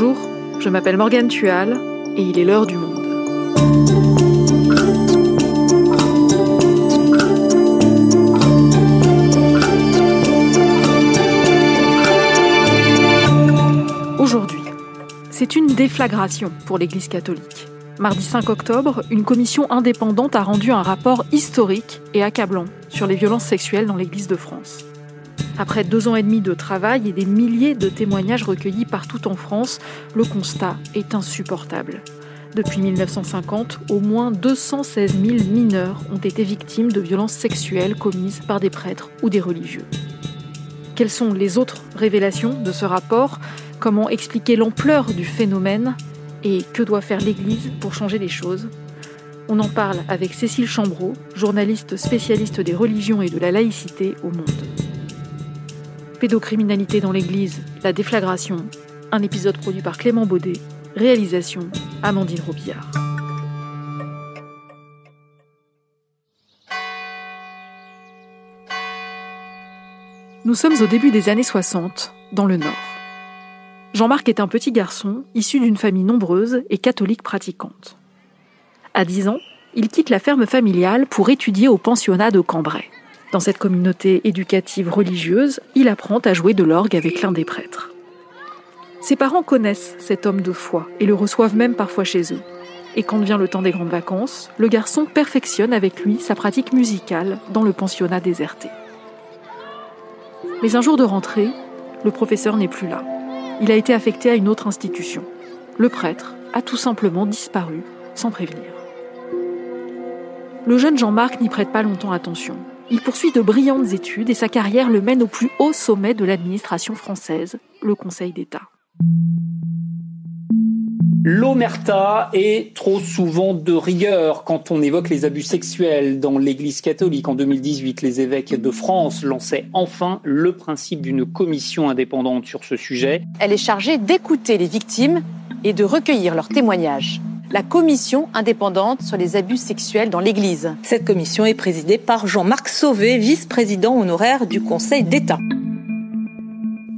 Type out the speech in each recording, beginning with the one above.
Bonjour, je m'appelle Morgane Tual et il est l'heure du monde. Aujourd'hui, c'est une déflagration pour l'Église catholique. Mardi 5 octobre, une commission indépendante a rendu un rapport historique et accablant sur les violences sexuelles dans l'Église de France. Après deux ans et demi de travail et des milliers de témoignages recueillis partout en France, le constat est insupportable. Depuis 1950, au moins 216 000 mineurs ont été victimes de violences sexuelles commises par des prêtres ou des religieux. Quelles sont les autres révélations de ce rapport? Comment expliquer l'ampleur du phénomène? Et que doit faire l'Église pour changer les choses? On en parle avec Cécile Chambreau, journaliste spécialiste des religions et de la laïcité au Monde. Pédocriminalité dans l'Église, la déflagration, un épisode produit par Clément Baudet, réalisation Amandine Robillard. Nous sommes au début des années 60, dans le Nord. Jean-Marc est un petit garçon issu d'une famille nombreuse et catholique pratiquante. À 10 ans, il quitte la ferme familiale pour étudier au pensionnat de Cambrai. Dans cette communauté éducative religieuse, il apprend à jouer de l'orgue avec l'un des prêtres. Ses parents connaissent cet homme de foi et le reçoivent même parfois chez eux. Et quand vient le temps des grandes vacances, le garçon perfectionne avec lui sa pratique musicale dans le pensionnat déserté. Mais un jour de rentrée, le professeur n'est plus là. Il a été affecté à une autre institution. Le prêtre a tout simplement disparu sans prévenir. Le jeune Jean-Marc n'y prête pas longtemps attention. Il poursuit de brillantes études et sa carrière le mène au plus haut sommet de l'administration française, le Conseil d'État. L'omerta est trop souvent de rigueur quand on évoque les abus sexuels dans l'Église catholique. En 2018, les évêques de France lançaient enfin le principe d'une commission indépendante sur ce sujet. Elle est chargée d'écouter les victimes et de recueillir leurs témoignages la commission indépendante sur les abus sexuels dans l'Église. Cette commission est présidée par Jean-Marc Sauvé, vice-président honoraire du Conseil d'État.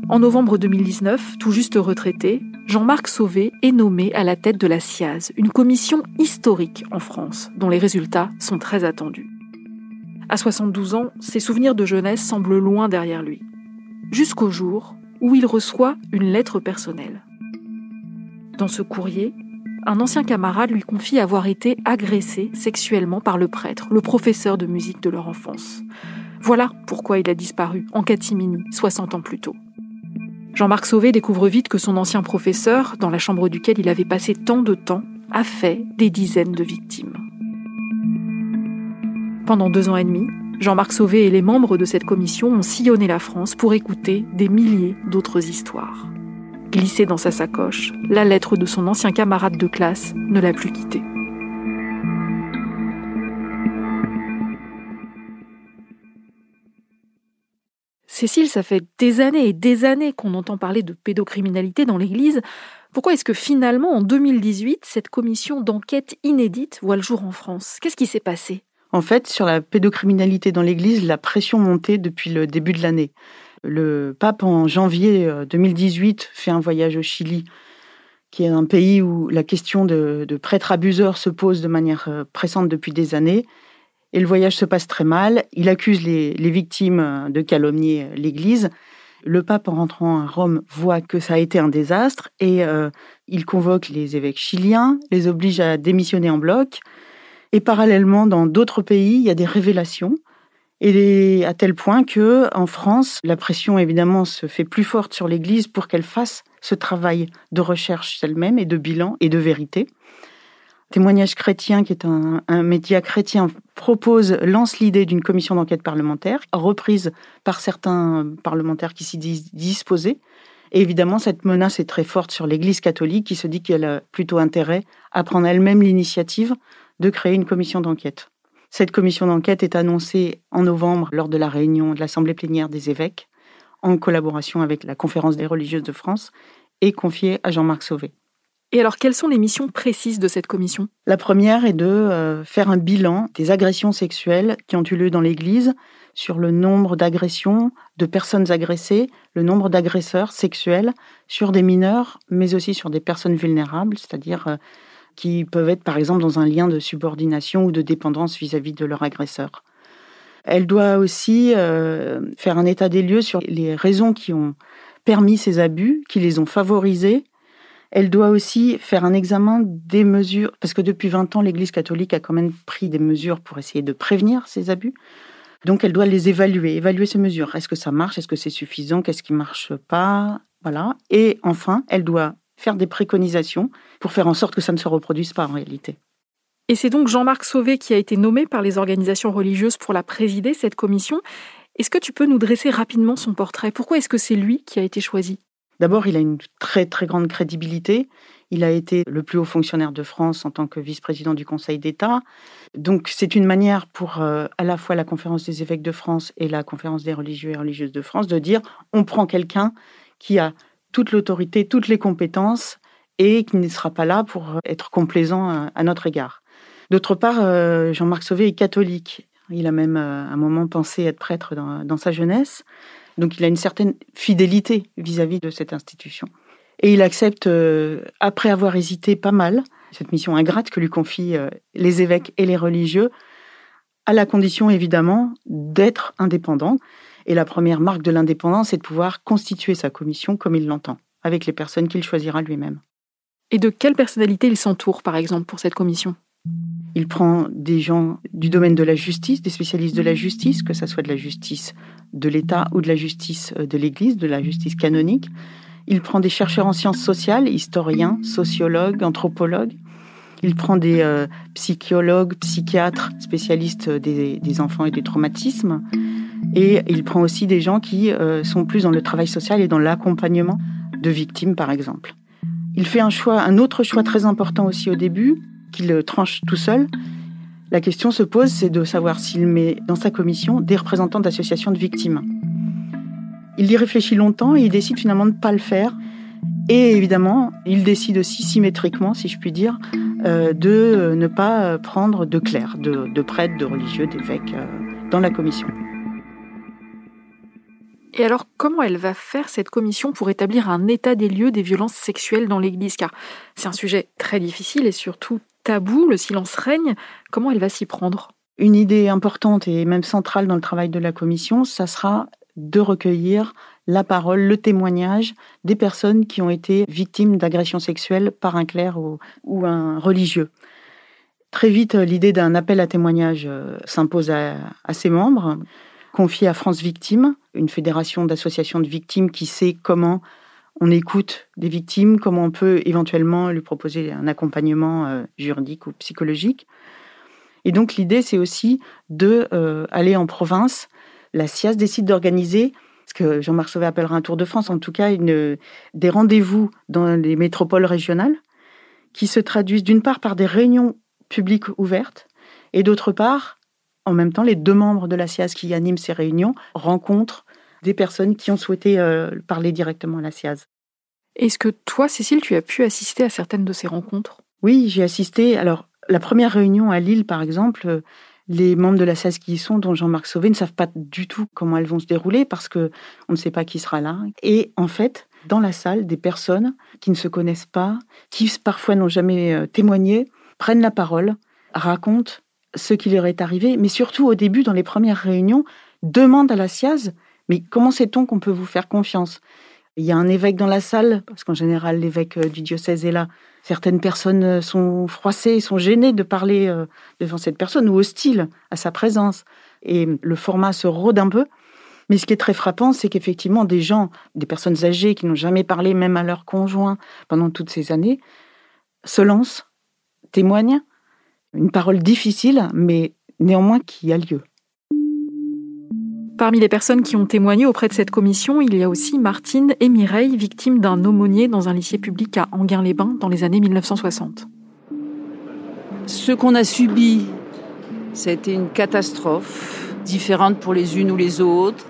En novembre 2019, tout juste retraité, Jean-Marc Sauvé est nommé à la tête de la SIAZ, une commission historique en France, dont les résultats sont très attendus. À 72 ans, ses souvenirs de jeunesse semblent loin derrière lui, jusqu'au jour où il reçoit une lettre personnelle. Dans ce courrier, un ancien camarade lui confie avoir été agressé sexuellement par le prêtre, le professeur de musique de leur enfance. Voilà pourquoi il a disparu en catimini 60 ans plus tôt. Jean-Marc Sauvé découvre vite que son ancien professeur, dans la chambre duquel il avait passé tant de temps, a fait des dizaines de victimes. Pendant deux ans et demi, Jean-Marc Sauvé et les membres de cette commission ont sillonné la France pour écouter des milliers d'autres histoires glissée dans sa sacoche, la lettre de son ancien camarade de classe ne l'a plus quitté. Cécile, ça fait des années et des années qu'on entend parler de pédocriminalité dans l'Église. Pourquoi est-ce que finalement, en 2018, cette commission d'enquête inédite voit le jour en France? Qu'est-ce qui s'est passé? En fait, sur la pédocriminalité dans l'Église, la pression montait depuis le début de l'année. Le pape, en janvier 2018, euh, fait un voyage au Chili, qui est un pays où la question de, prêtres abuseurs se pose de manière euh, pressante depuis des années. Et le voyage se passe très mal. Il accuse les, victimes euh, de calomnier l'Église. Le pape, en rentrant à Rome, voit que ça a été un désastre et il convoque les évêques chiliens, les oblige à démissionner en bloc. Et parallèlement, dans d'autres pays, il y a des révélations et à tel point que en France, la pression évidemment se fait plus forte sur l'Église pour qu'elle fasse ce travail de recherche elle-même et de bilan et de vérité. Témoignage chrétien, qui est un, média chrétien, propose, lance l'idée d'une commission d'enquête parlementaire, reprise par certains parlementaires qui s'y disent disposés. Et évidemment, cette menace est très forte sur l'Église catholique qui se dit qu'elle a plutôt intérêt à prendre elle-même l'initiative de créer une commission d'enquête. Cette commission d'enquête est annoncée en novembre lors de la réunion de l'Assemblée plénière des évêques, en collaboration avec la Conférence des religieuses de France, et confiée à Jean-Marc Sauvé. Et alors, quelles sont les missions précises de cette commission? La première est de euh, faire un bilan des agressions sexuelles qui ont eu lieu dans l'Église sur le nombre d'agressions, de personnes agressées, le nombre d'agresseurs sexuels sur des mineurs, mais aussi sur des personnes vulnérables, c'est-à-dire euh, qui peuvent être par exemple dans un lien de subordination ou de dépendance vis-à-vis de leur agresseur. Elle doit aussi euh, faire un état des lieux sur les raisons qui ont permis ces abus, qui les ont favorisés. Elle doit aussi faire un examen des mesures, parce que depuis 20 ans, l'Église catholique a quand même pris des mesures pour essayer de prévenir ces abus. Donc elle doit les évaluer, évaluer ces mesures. Est-ce que ça marche? Est-ce que c'est suffisant? Qu'est-ce qui marche pas? Voilà. Et enfin, elle doit faire des préconisations pour faire en sorte que ça ne se reproduise pas en réalité. Et c'est donc Jean-Marc Sauvé qui a été nommé par les organisations religieuses pour la présider, cette commission. Est-ce que tu peux nous dresser rapidement son portrait? Pourquoi est-ce que c'est lui qui a été choisi? D'abord, il a une très très grande crédibilité. Il a été le plus haut fonctionnaire de France en tant que vice-président du Conseil d'État. Donc c'est une manière pour euh, à la fois la conférence des évêques de France et la conférence des religieux et religieuses de France de dire on prend quelqu'un qui a toute l'autorité, toutes les compétences et qui ne sera pas là pour être complaisant à, notre égard. D'autre part, euh, Jean-Marc Sauvé est catholique. Il a même euh, un moment pensé être prêtre dans, sa jeunesse. Donc il a une certaine fidélité vis-à-vis -vis de cette institution. Et il accepte, euh, après avoir hésité pas mal, cette mission ingrate que lui confient euh, les évêques et les religieux, à la condition évidemment d'être indépendant. Et la première marque de l'indépendance, c'est de pouvoir constituer sa commission comme il l'entend, avec les personnes qu'il choisira lui-même. Et de quelle personnalité il s'entoure, par exemple, pour cette commission? Il prend des gens du domaine de la justice, des spécialistes de la justice, que ce soit de la justice de l'État ou de la justice euh, de l'Église, de la justice canonique. Il prend des chercheurs en sciences sociales, historiens, sociologues, anthropologues. Il prend des euh, psychologues, psychiatres, spécialistes des, enfants et des traumatismes. Et il prend aussi des gens qui euh, sont plus dans le travail social et dans l'accompagnement de victimes, par exemple. Il fait un choix, un autre choix très important aussi au début, qu'il tranche tout seul. La question se pose, c'est de savoir s'il met dans sa commission des représentants d'associations de victimes. Il y réfléchit longtemps et il décide finalement de ne pas le faire. Et évidemment, il décide aussi symétriquement, si je puis dire, euh, de ne pas prendre de clercs, de, prêtres, de religieux, d'évêques euh, dans la commission. Et alors, comment elle va faire cette commission pour établir un état des lieux des violences sexuelles dans l'Église? Car c'est un sujet très difficile et surtout tabou, le silence règne. Comment elle va s'y prendre? Une idée importante et même centrale dans le travail de la commission, ça sera de recueillir la parole, le témoignage des personnes qui ont été victimes d'agressions sexuelles par un clerc ou, un religieux. Très vite, l'idée d'un appel à témoignage euh, s'impose à, ses membres, confié à France Victimes, une fédération d'associations de victimes qui sait comment on écoute des victimes, comment on peut éventuellement lui proposer un accompagnement euh, juridique ou psychologique. Et donc l'idée, c'est aussi de euh, aller en province la SIAS décide d'organiser ce que Jean-Marc Sauvé appellera un tour de France, en tout cas des rendez-vous dans les métropoles régionales qui se traduisent d'une part par des réunions publiques ouvertes et d'autre part, en même temps, les deux membres de la SIAS qui animent ces réunions rencontrent des personnes qui ont souhaité euh, parler directement à la SIAS. Est-ce que toi, Cécile, tu as pu assister à certaines de ces rencontres? Oui, j'ai assisté. Alors, la première réunion à Lille, par exemple, les membres de la SAS qui y sont, dont Jean-Marc Sauvé, ne savent pas du tout comment elles vont se dérouler parce que on ne sait pas qui sera là. Et en fait, dans la salle, des personnes qui ne se connaissent pas, qui parfois n'ont jamais euh, témoigné, prennent la parole, racontent ce qui leur est arrivé, mais surtout au début, dans les premières réunions, demandent à la SIAZ, mais comment sait-on qu'on peut vous faire confiance? Il y a un évêque dans la salle, parce qu'en général, l'évêque euh, du diocèse est là. Certaines personnes euh, sont froissées, sont gênées de parler euh, devant cette personne ou hostiles à sa présence. Et le format se rôde un peu. Mais ce qui est très frappant, c'est qu'effectivement, des gens, des personnes âgées qui n'ont jamais parlé même à leur conjoint pendant toutes ces années, se lancent, témoignent. Une parole difficile, mais néanmoins qui a lieu. Parmi les personnes qui ont témoigné auprès de cette commission, il y a aussi Martine et Mireille, victimes d'un aumônier dans un lycée public à Anguin-les-Bains dans les années 1960. Ce qu'on a subi, ça a été une catastrophe, différente pour les unes ou les autres.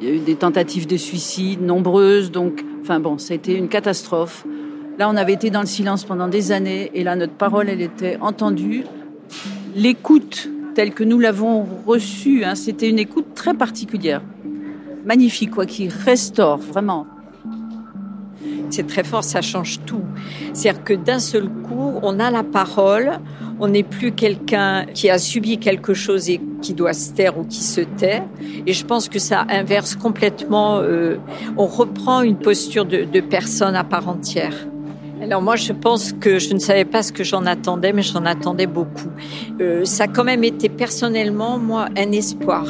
Il y a eu des tentatives de suicide nombreuses, donc, enfin bon, ça a été une catastrophe. Là, on avait été dans le silence pendant des années, et là, notre parole, elle était entendue. L'écoute tel que nous l'avons reçu, hein, c'était une écoute très particulière. Magnifique, quoi, qui restaure vraiment. C'est très fort, ça change tout. C'est-à-dire que d'un seul coup, on a la parole, on n'est plus quelqu'un qui a subi quelque chose et qui doit se taire ou qui se tait. Et je pense que ça inverse complètement, euh, on reprend une posture de, de personne à part entière. Alors moi, je pense que je ne savais pas ce que j'en attendais, mais j'en attendais beaucoup. Euh, ça a quand même été personnellement, moi, un espoir.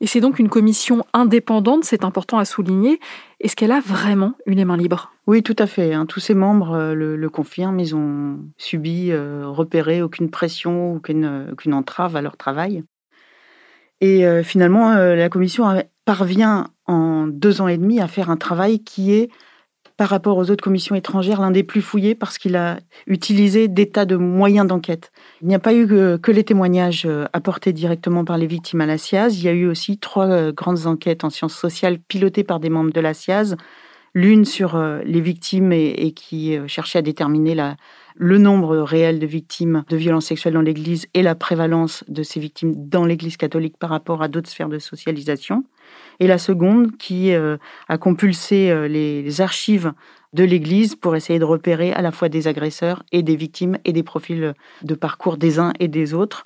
Et c'est donc une commission indépendante, c'est important à souligner. Est-ce qu'elle a vraiment eu les mains libres? Oui, tout à fait. Hein. Tous ses membres euh, le, confirment. Ils ont subi, euh, repéré aucune pression, aucune, aucune entrave à leur travail. Et euh, finalement, euh, la commission parvient en deux ans et demi à faire un travail qui est, par rapport aux autres commissions étrangères, l'un des plus fouillés parce qu'il a utilisé des tas de moyens d'enquête. Il n'y a pas eu que, les témoignages euh, apportés directement par les victimes à la SIAZ, il y a eu aussi trois grandes enquêtes en sciences sociales pilotées par des membres de la SIAZ, l'une sur les victimes et, qui cherchait à déterminer la, le nombre réel de victimes de violences sexuelles dans l'Église et la prévalence de ces victimes dans l'Église catholique par rapport à d'autres sphères de socialisation. Et la seconde qui euh, a compulsé euh, les, archives de l'Église pour essayer de repérer à la fois des agresseurs et des victimes et des profils de parcours des uns et des autres.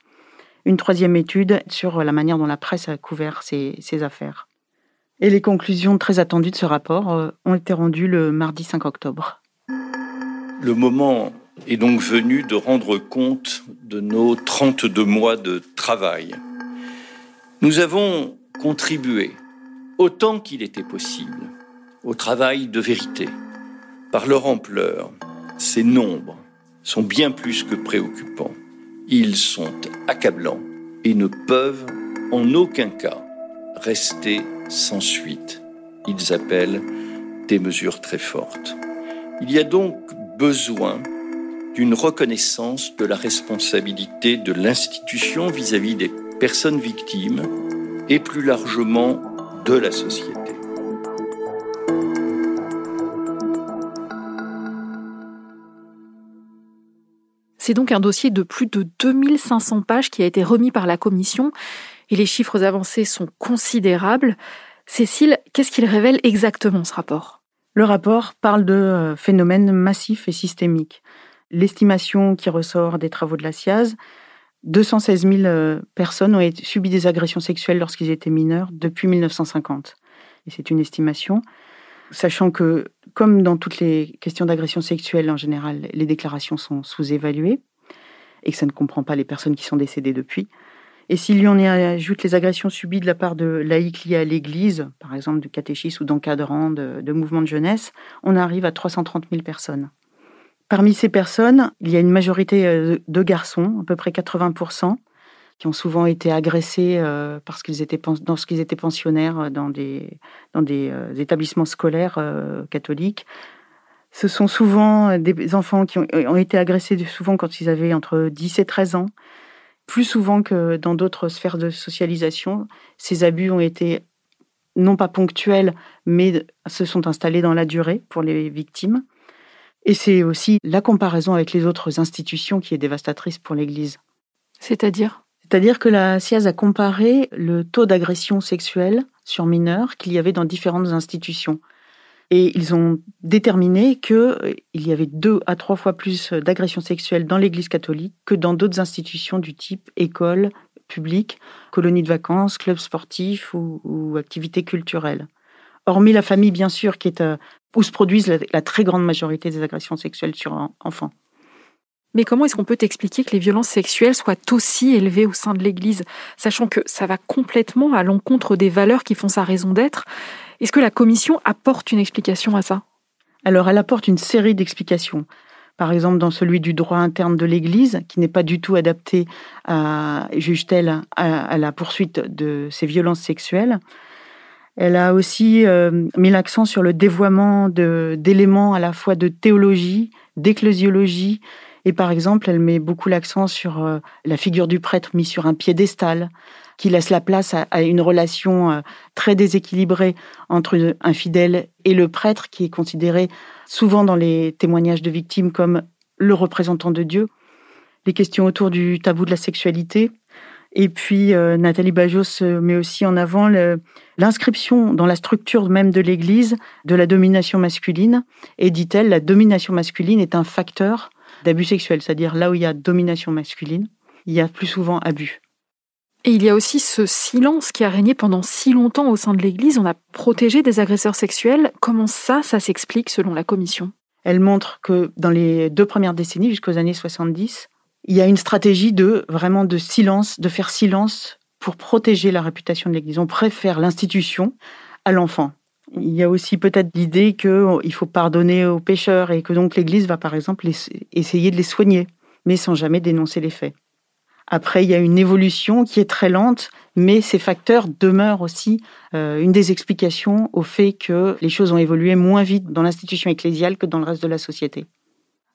Une troisième étude sur la manière dont la presse a couvert ces, ces affaires. Et les conclusions très attendues de ce rapport euh, ont été rendues le mardi 5 octobre. Le moment est donc venu de rendre compte de nos 32 mois de travail. Nous avons contribué autant qu'il était possible au travail de vérité. Par leur ampleur, ces nombres sont bien plus que préoccupants. Ils sont accablants et ne peuvent en aucun cas rester sans suite. Ils appellent des mesures très fortes. Il y a donc besoin d'une reconnaissance de la responsabilité de l'institution vis-à-vis des personnes victimes et plus largement de la société. C'est donc un dossier de plus de 2500 pages qui a été remis par la Commission et les chiffres avancés sont considérables. Cécile, qu'est-ce qu'il révèle exactement ce rapport? Le rapport parle de euh, phénomènes massifs et systémiques l'estimation qui ressort des travaux de la SIAZ, 216 000 euh, personnes ont subi des agressions sexuelles lorsqu'ils étaient mineurs depuis 1950. Et c'est une estimation, sachant que, comme dans toutes les questions d'agression sexuelle en général, les déclarations sont sous-évaluées et que ça ne comprend pas les personnes qui sont décédées depuis. Et s'il y en ajoute les agressions subies de la part de laïcs liés à l'Église, par exemple de catéchistes ou d'encadrants de, de mouvements de jeunesse, on arrive à 330 000 personnes. Parmi ces personnes, il y a une majorité euh, de garçons, à peu près 80%, qui ont souvent été agressés euh, parce qu'ils étaient qu'ils étaient pensionnaires euh, dans des dans des établissements scolaires catholiques. Ce sont souvent des enfants qui ont, été agressés souvent quand ils avaient entre 10 et 13 ans. Plus souvent que dans d'autres sphères de socialisation, ces abus ont été non pas ponctuels, mais se sont installés dans la durée pour les victimes. Et c'est aussi la comparaison avec les autres institutions qui est dévastatrice pour l'Église. C'est-à-dire? C'est-à-dire que la SIAZ a comparé le taux d'agression sexuelle sur mineurs qu'il y avait dans différentes institutions. Et ils ont déterminé qu'il euh, y avait deux à trois fois plus d'agressions sexuelles dans l'Église catholique que dans d'autres institutions du type école publique, colonies de vacances, clubs sportifs ou, activités culturelles hormis la famille, bien sûr, qui est euh, où se produisent la, très grande majorité des agressions sexuelles sur enfants. Mais comment est-ce qu'on peut expliquer que les violences sexuelles soient aussi élevées au sein de l'Église, sachant que ça va complètement à l'encontre des valeurs qui font sa raison d'être? Est-ce que la Commission apporte une explication à ça? Alors, elle apporte une série d'explications. Par exemple, dans celui du droit interne de l'Église, qui n'est pas du tout adapté, juge-t-elle, à la poursuite de ces violences sexuelles. Elle a aussi euh, mis l'accent sur le dévoiement d'éléments à la fois de théologie, d'ecclésiologie, et par exemple, elle met beaucoup l'accent sur euh, la figure du prêtre mis sur un piédestal, qui laisse la place à, une relation euh, très déséquilibrée entre un fidèle et le prêtre, qui est considéré souvent dans les témoignages de victimes comme le représentant de Dieu. Les questions autour du tabou de la sexualité. Et puis euh, Nathalie Bajos met aussi en avant l'inscription dans la structure même de l'Église de la domination masculine. Et dit-elle, la domination masculine est un facteur d'abus sexuels, c'est-à-dire là où il y a domination masculine, il y a plus souvent abus. Et il y a aussi ce silence qui a régné pendant si longtemps au sein de l'Église. On a protégé des agresseurs sexuels. Comment ça, ça s'explique selon la Commission? Elle montre que dans les deux premières décennies, jusqu'aux années 70, il y a une stratégie de vraiment de silence, de faire silence pour protéger la réputation de l'Église. On préfère l'institution à l'enfant. Il y a aussi peut-être l'idée qu'il faut pardonner aux pécheurs et que donc l'Église va par exemple essayer de les soigner, mais sans jamais dénoncer les faits. Après, il y a une évolution qui est très lente, mais ces facteurs demeurent aussi euh, une des explications au fait que les choses ont évolué moins vite dans l'institution ecclésiale que dans le reste de la société.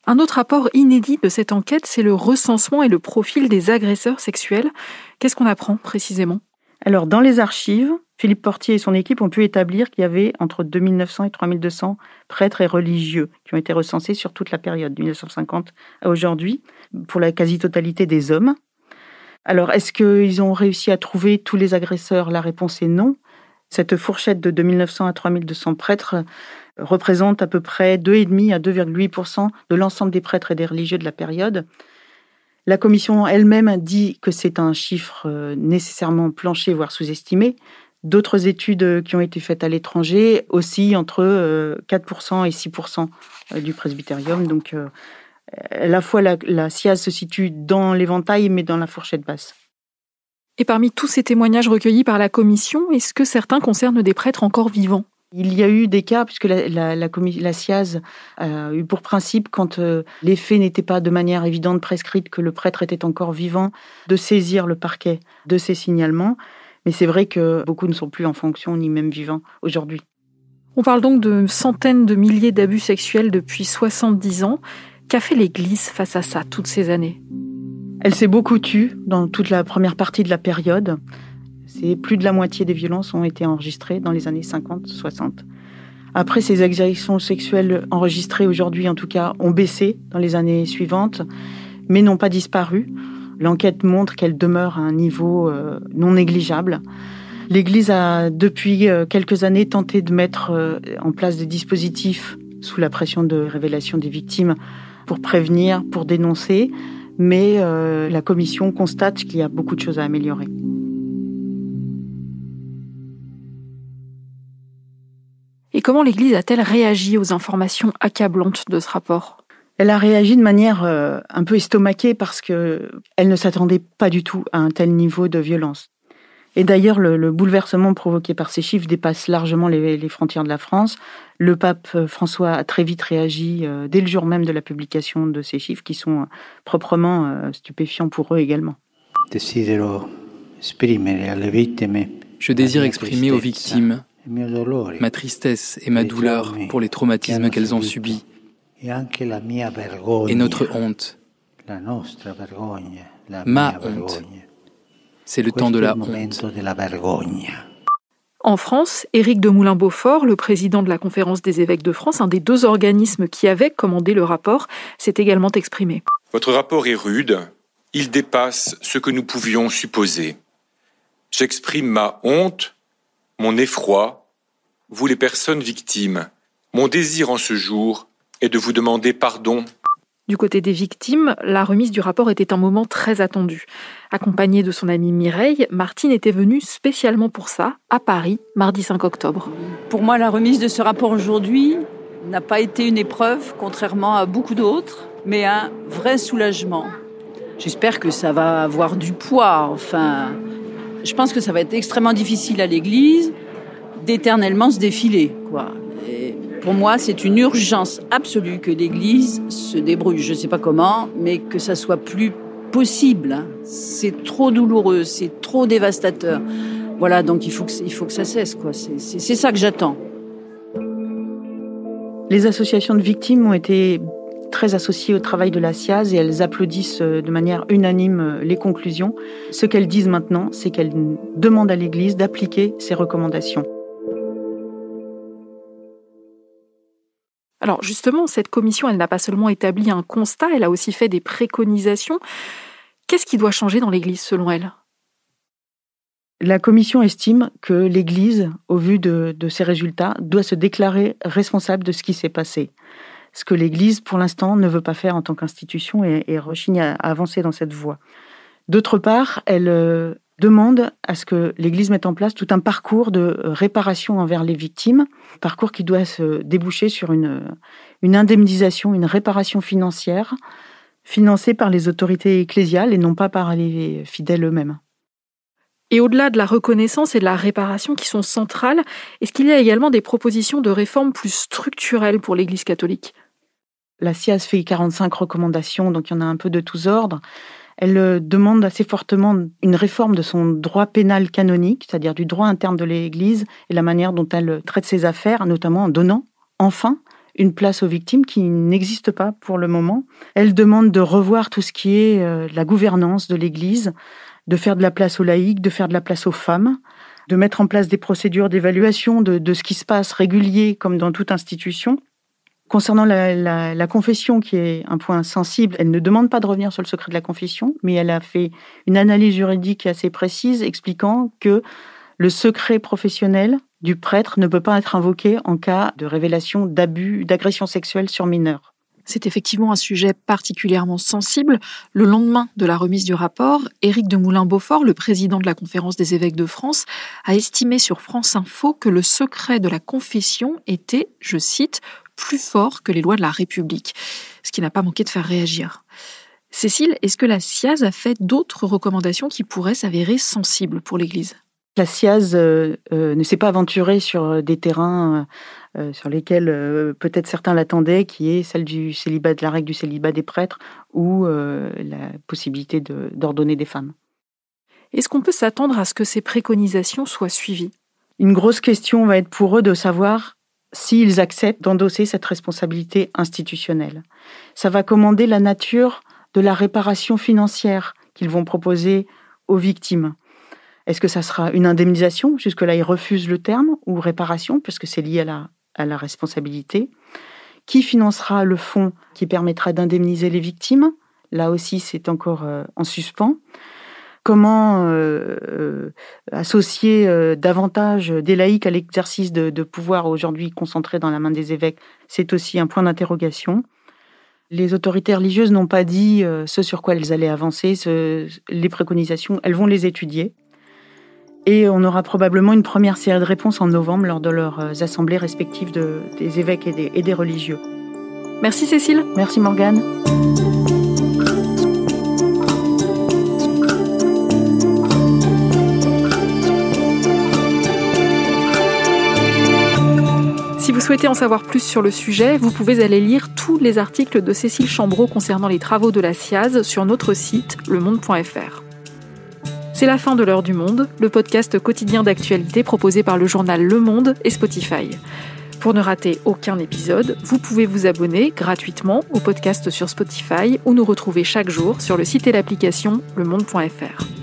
Un autre apport inédit de cette enquête, c'est le recensement et le profil des agresseurs sexuels. Qu'est-ce qu'on apprend précisément? Alors, dans les archives, Philippe Portier et son équipe ont pu établir qu'il y avait entre 2900 et 3200 prêtres et religieux qui ont été recensés sur toute la période, de 1950 à aujourd'hui, pour la quasi-totalité des hommes. Alors, est-ce qu'ils ont réussi à trouver tous les agresseurs? La réponse est non. Cette fourchette de 2900 à 3200 prêtres représente à peu près 2,5 à 2,8% de l'ensemble des prêtres et des religieux de la période. La commission elle-même dit que c'est un chiffre euh, nécessairement plancher, voire sous-estimé. D'autres études qui ont été faites à l'étranger aussi entre 4% euh, et 6% euh, du presbytérium. Donc, à la fois la, la SIAZ se situe dans l'éventail, mais dans la fourchette basse. Et parmi tous ces témoignages recueillis par la commission, est-ce que certains concernent des prêtres encore vivants? Il y a eu des cas, puisque la, la, la, SIAZ a eu pour principe, quand euh, les faits n'étaient pas de manière évidente prescrite, que le prêtre était encore vivant, de saisir le parquet de ces signalements. Mais c'est vrai que beaucoup ne sont plus en fonction, ni même vivants aujourd'hui. On parle donc de centaines de milliers d'abus sexuels depuis 70 ans. Qu'a fait l'Église face à ça toutes ces années? Elle s'est beaucoup tue dans toute la première partie de la période. C'est plus de la moitié des violences ont été enregistrées dans les années 50-60. Après, ces agressions sexuelles enregistrées aujourd'hui, en tout cas, ont baissé dans les années suivantes, mais n'ont pas disparu. L'enquête montre qu'elles demeurent à un niveau euh, non négligeable. L'Église a, depuis euh, quelques années, tenté de mettre euh, en place des dispositifs sous la pression de révélation des victimes pour prévenir, pour dénoncer, mais la commission constate qu'il y a beaucoup de choses à améliorer. Et comment l'Église a-t-elle réagi aux informations accablantes de ce rapport? Elle a réagi de manière euh, un peu estomaquée parce que elle ne s'attendait pas du tout à un tel niveau de violence. Et d'ailleurs, le, bouleversement provoqué par ces chiffres dépasse largement les, frontières de la France. Le pape euh, François a très vite réagi euh, dès le jour même de la publication de ces chiffres qui sont euh, proprement stupéfiants pour eux également. Je désire exprimer aux victimes ma tristesse et ma douleur pour les traumatismes qu'elles ont subis et notre honte, ma honte c'est le temps de la honte. En France, Éric de Moulin-Beaufort, le président de la Conférence des évêques de France, un des deux organismes qui avaient commandé le rapport, s'est également exprimé. Votre rapport est rude, il dépasse ce que nous pouvions supposer. J'exprime ma honte, mon effroi, vous les personnes victimes. Mon désir en ce jour est de vous demander pardon du côté des victimes, la remise du rapport était un moment très attendu. Accompagnée de son amie Mireille, Martine était venue spécialement pour ça, à Paris, mardi 5 octobre. Pour moi, la remise de ce rapport aujourd'hui n'a pas été une épreuve, contrairement à beaucoup d'autres, mais un vrai soulagement. J'espère que ça va avoir du poids. Enfin, je pense que ça va être extrêmement difficile à l'Église d'éternellement se défiler, quoi. Pour moi, c'est une urgence absolue que l'Église se débrouille, je ne sais pas comment, mais que ça soit plus possible. C'est trop douloureux, c'est trop dévastateur. Voilà, donc il faut que, ça cesse, quoi. C'est ça que j'attends. Les associations de victimes ont été très associées au travail de la SIAZ et elles applaudissent de manière unanime les conclusions. Ce qu'elles disent maintenant, c'est qu'elles demandent à l'Église d'appliquer ces recommandations. Alors justement, cette commission, elle n'a pas seulement établi un constat, elle a aussi fait des préconisations. Qu'est-ce qui doit changer dans l'Église selon elle? La commission estime que l'Église, au vu de, ces résultats, doit se déclarer responsable de ce qui s'est passé. Ce que l'Église, pour l'instant, ne veut pas faire en tant qu'institution et, et rechigne à avancer dans cette voie. D'autre part, elle euh, demande à ce que l'Église mette en place tout un parcours de réparation envers les victimes, parcours qui doit se déboucher sur une, une indemnisation, une réparation financière financée par les autorités ecclésiales et non pas par les fidèles eux-mêmes. Et au-delà de la reconnaissance et de la réparation qui sont centrales, est-ce qu'il y a également des propositions de réformes plus structurelles pour l'Église catholique? La SIAS fait 45 recommandations, donc il y en a un peu de tous ordres. Elle euh, demande assez fortement une réforme de son droit pénal canonique, c'est-à-dire du droit interne de l'Église et la manière dont elle traite ses affaires, notamment en donnant enfin une place aux victimes qui n'existe pas pour le moment. Elle demande de revoir tout ce qui est euh, la gouvernance de l'Église, de faire de la place aux laïcs, de faire de la place aux femmes, de mettre en place des procédures d'évaluation de, de ce qui se passe régulier comme dans toute institution, Concernant la, confession, qui est un point sensible, elle ne demande pas de revenir sur le secret de la confession, mais elle a fait une analyse juridique assez précise expliquant que le secret professionnel du prêtre ne peut pas être invoqué en cas de révélation d'abus, d'agression sexuelle sur mineurs. C'est effectivement un sujet particulièrement sensible. Le lendemain de la remise du rapport, Éric de Moulin-Beaufort, le président de la Conférence des évêques de France, a estimé sur France Info que le secret de la confession était, je cite, plus fort que les lois de la République, ce qui n'a pas manqué de faire réagir. Cécile, est-ce que la SIAZ a fait d'autres recommandations qui pourraient s'avérer sensibles pour l'Église? La SIAZ euh, euh, ne s'est pas aventurée sur des terrains euh, sur lesquels peut-être certains l'attendaient, qui est celle du célibat, de la règle du célibat des prêtres ou la possibilité d'ordonner des femmes. Est-ce qu'on peut s'attendre à ce que ces préconisations soient suivies? Une grosse question va être pour eux de savoir s'ils acceptent d'endosser cette responsabilité institutionnelle. Ça va commander la nature de la réparation financière qu'ils vont proposer aux victimes. Est-ce que ça sera une indemnisation? Jusque-là, ils refusent le terme, ou réparation, puisque c'est lié à la, à la responsabilité. Qui financera le fonds qui permettra d'indemniser les victimes? Là aussi, c'est encore euh, en suspens comment euh, euh, associer euh, davantage des laïcs à l'exercice de, pouvoir aujourd'hui concentré dans la main des évêques, c'est aussi un point d'interrogation. Les autorités religieuses n'ont pas dit ce sur quoi elles allaient avancer, les préconisations, elles vont les étudier. Et on aura probablement une première série de réponses en novembre lors de leurs assemblées respectives des évêques et des, et des religieux. Merci Cécile. Merci Morgane. Si vous souhaitez en savoir plus sur le sujet, vous pouvez aller lire tous les articles de Cécile Chambreau concernant les travaux de la SIAZ sur notre site lemonde.fr. C'est la fin de l'heure du monde, le podcast quotidien d'actualité proposé par le journal Le Monde et Spotify. Pour ne rater aucun épisode, vous pouvez vous abonner gratuitement au podcast sur Spotify ou nous retrouver chaque jour sur le site et l'application lemonde.fr.